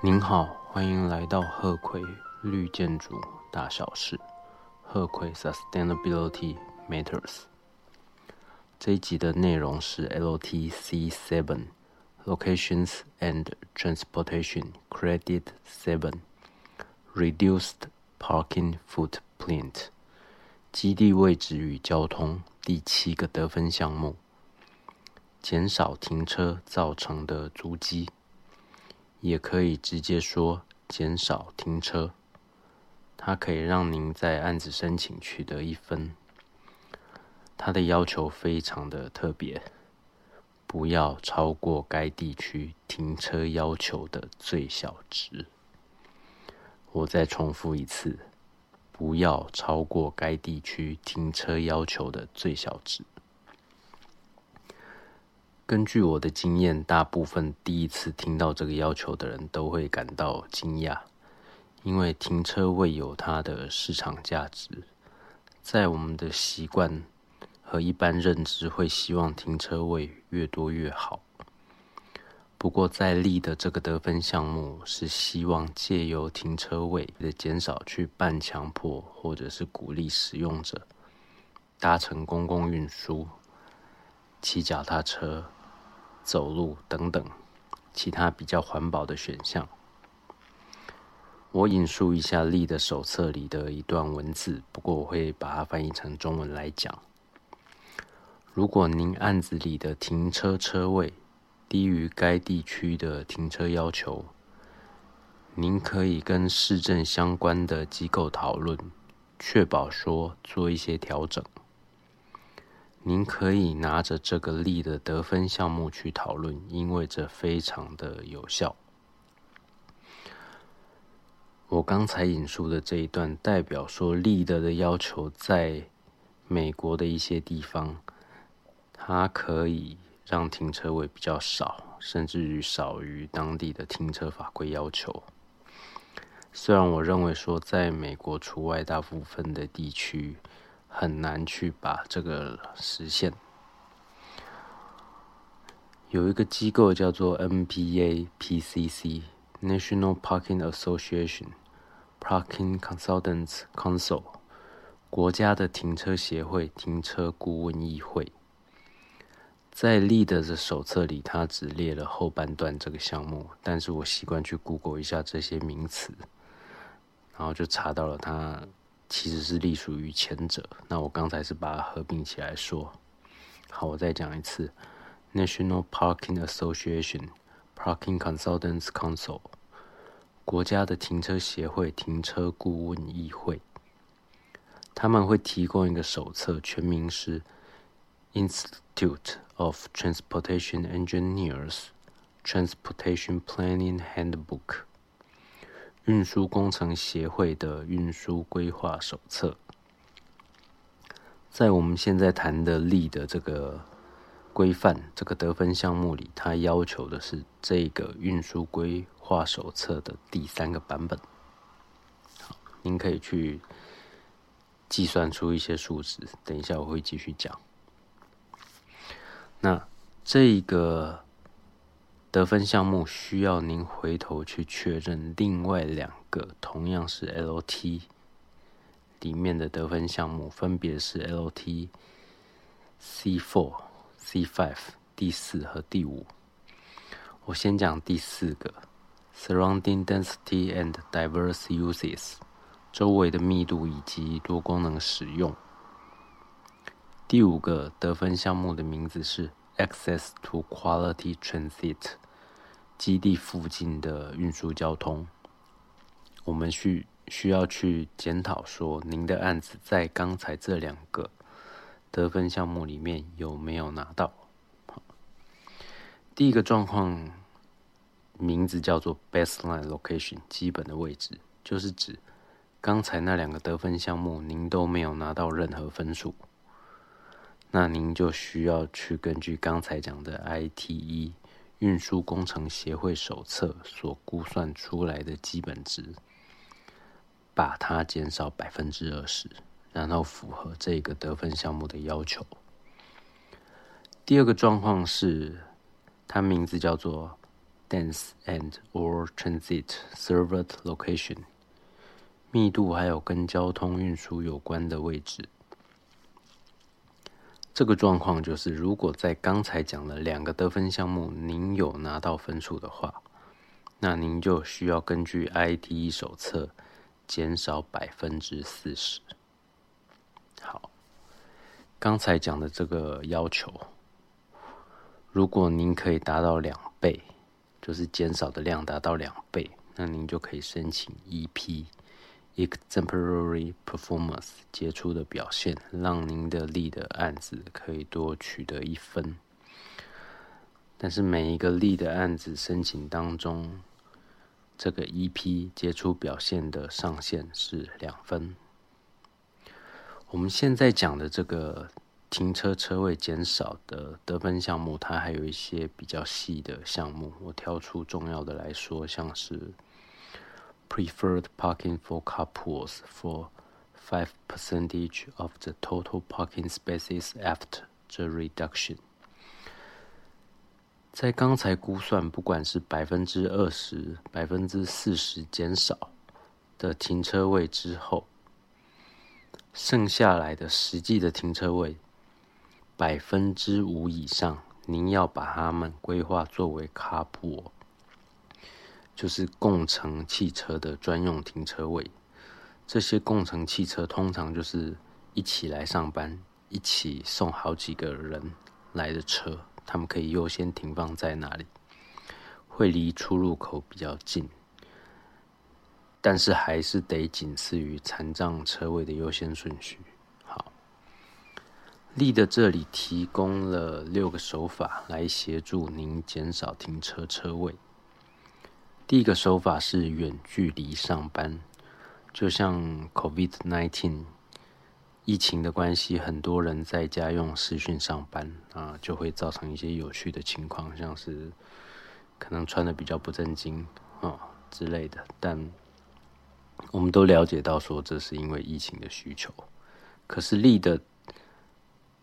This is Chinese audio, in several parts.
您好，欢迎来到鹤葵绿建筑大小事。鹤葵 Sustainability Matters。这一集的内容是 LTC Seven Locations and Transportation Credit Seven Reduced Parking Footprint 基地位置与交通第七个得分项目：减少停车造成的足迹。也可以直接说减少停车，它可以让您在案子申请取得一分。它的要求非常的特别，不要超过该地区停车要求的最小值。我再重复一次，不要超过该地区停车要求的最小值。根据我的经验，大部分第一次听到这个要求的人都会感到惊讶，因为停车位有它的市场价值。在我们的习惯和一般认知，会希望停车位越多越好。不过，在立的这个得分项目是希望借由停车位的减少，去半强迫或者是鼓励使用者搭乘公共运输、骑脚踏车。走路等等，其他比较环保的选项。我引述一下立的手册里的一段文字，不过我会把它翻译成中文来讲。如果您案子里的停车车位低于该地区的停车要求，您可以跟市政相关的机构讨论，确保说做一些调整。您可以拿着这个例的得分项目去讨论，因为这非常的有效。我刚才引述的这一段代表说，立德的要求在美国的一些地方，它可以让停车位比较少，甚至于少于当地的停车法规要求。虽然我认为说，在美国除外大部分的地区。很难去把这个实现。有一个机构叫做 NPA-PCC（National Parking Association），Parking Consultants Council，国家的停车协会、停车顾问议会。在 Lead 的手册里，它只列了后半段这个项目，但是我习惯去 Google 一下这些名词，然后就查到了它。其实是隶属于前者。那我刚才是把它合并起来说。好，我再讲一次：National Parking Association Parking Consultants Council，国家的停车协会、停车顾问议会。他们会提供一个手册，全名是 Institute of Transportation Engineers Transportation Planning Handbook。运输工程协会的运输规划手册，在我们现在谈的力的这个规范、这个得分项目里，它要求的是这个运输规划手册的第三个版本。您可以去计算出一些数值，等一下我会继续讲。那这个。得分项目需要您回头去确认另外两个同样是 LT 里面的得分项目，分别是 LT C4、C5 第四和第五。我先讲第四个：Surrounding density and diverse uses，周围的密度以及多功能使用。第五个得分项目的名字是。Access to quality transit，基地附近的运输交通，我们需需要去检讨说，您的案子在刚才这两个得分项目里面有没有拿到？第一个状况名字叫做 baseline location，基本的位置，就是指刚才那两个得分项目您都没有拿到任何分数。那您就需要去根据刚才讲的 ITE 运输工程协会手册所估算出来的基本值，把它减少百分之二十，然后符合这个得分项目的要求。第二个状况是，它名字叫做 dense and or transit served location，密度还有跟交通运输有关的位置。这个状况就是，如果在刚才讲的两个得分项目，您有拿到分数的话，那您就需要根据 ITE 手册减少百分之四十。好，刚才讲的这个要求，如果您可以达到两倍，就是减少的量达到两倍，那您就可以申请 EP。Exemplary performance，杰出的表现，让您的力的案子可以多取得一分。但是每一个力的案子申请当中，这个 EP 杰出表现的上限是两分。我们现在讲的这个停车车位减少的得分项目，它还有一些比较细的项目，我挑出重要的来说，像是。Preferred parking for carpools for 5 percentage of the total parking spaces after the reduction。在刚才估算，不管是百分之二十、百分之四十减少的停车位之后，剩下来的实际的停车位百分之五以上，您要把它们规划作为 carpool。就是共乘汽车的专用停车位，这些共乘汽车通常就是一起来上班，一起送好几个人来的车，他们可以优先停放在那里，会离出入口比较近，但是还是得仅次于残障车位的优先顺序。好，立的这里提供了六个手法来协助您减少停车车位。第一个手法是远距离上班，就像 COVID-19 疫情的关系，很多人在家用视讯上班啊，就会造成一些有趣的情况，像是可能穿的比较不正经啊之类的。但我们都了解到说，这是因为疫情的需求。可是立的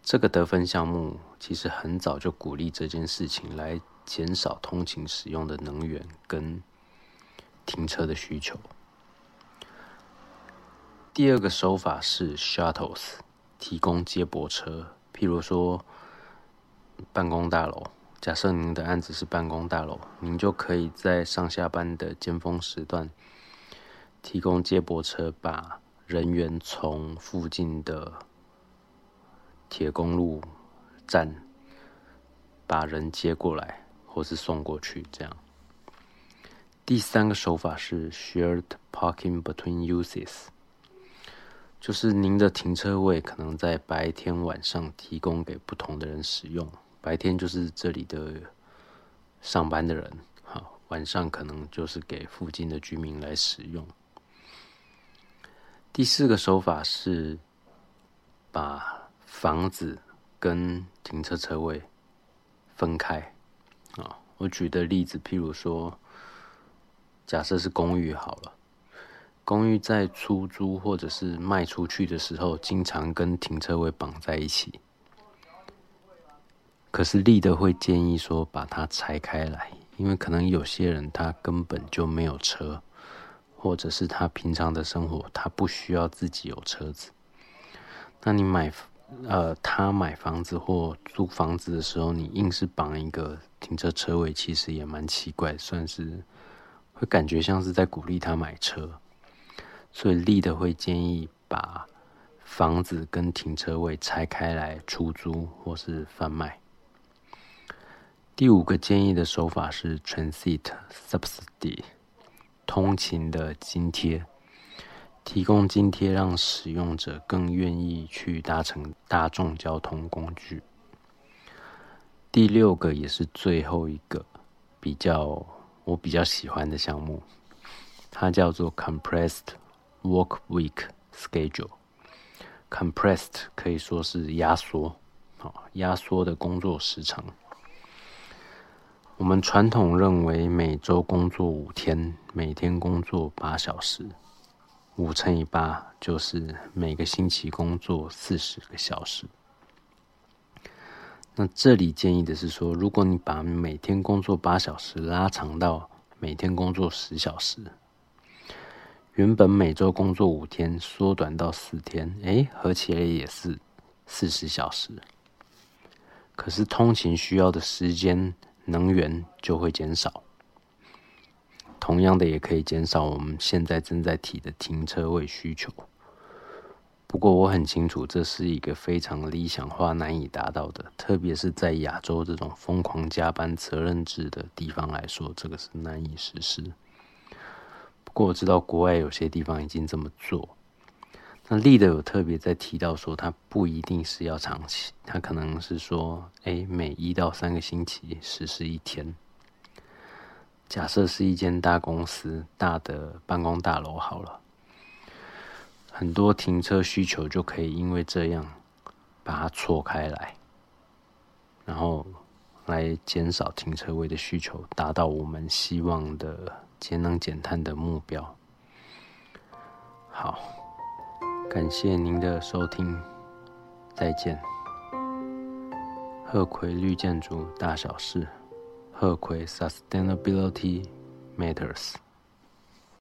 这个得分项目，其实很早就鼓励这件事情，来减少通勤使用的能源跟。停车的需求。第二个手法是 shuttles，提供接驳车。譬如说，办公大楼，假设您的案子是办公大楼，您就可以在上下班的尖峰时段，提供接驳车，把人员从附近的铁公路站把人接过来，或是送过去，这样。第三个手法是 shared parking between uses，就是您的停车位可能在白天晚上提供给不同的人使用。白天就是这里的上班的人，好，晚上可能就是给附近的居民来使用。第四个手法是把房子跟停车车位分开。啊，我举的例子，譬如说。假设是公寓好了，公寓在出租或者是卖出去的时候，经常跟停车位绑在一起。可是利德会建议说把它拆开来，因为可能有些人他根本就没有车，或者是他平常的生活他不需要自己有车子。那你买呃他买房子或租房子的时候，你硬是绑一个停车车位，其实也蛮奇怪，算是。会感觉像是在鼓励他买车，所以立的会建议把房子跟停车位拆开来出租或是贩卖。第五个建议的手法是 transit subsidy，通勤的津贴，提供津贴让使用者更愿意去搭乘大众交通工具。第六个也是最后一个比较。我比较喜欢的项目，它叫做 Compressed Work Week Schedule。Compressed 可以说是压缩，好，压缩的工作时长。我们传统认为每周工作五天，每天工作八小时，五乘以八就是每个星期工作四十个小时。那这里建议的是说，如果你把每天工作八小时拉长到每天工作十小时，原本每周工作五天缩短到四天，哎，合起来也是四十小时。可是通勤需要的时间、能源就会减少。同样的，也可以减少我们现在正在提的停车位需求。不过我很清楚，这是一个非常理想化、难以达到的，特别是在亚洲这种疯狂加班责任制的地方来说，这个是难以实施。不过我知道国外有些地方已经这么做。那立德有特别在提到说，它不一定是要长期，它可能是说，哎，每一到三个星期实施一天。假设是一间大公司、大的办公大楼好了。很多停车需求就可以因为这样把它错开来，然后来减少停车位的需求，达到我们希望的节能减碳的目标。好，感谢您的收听，再见。鹤葵绿建筑大小事，鹤葵 Sustainability Matters。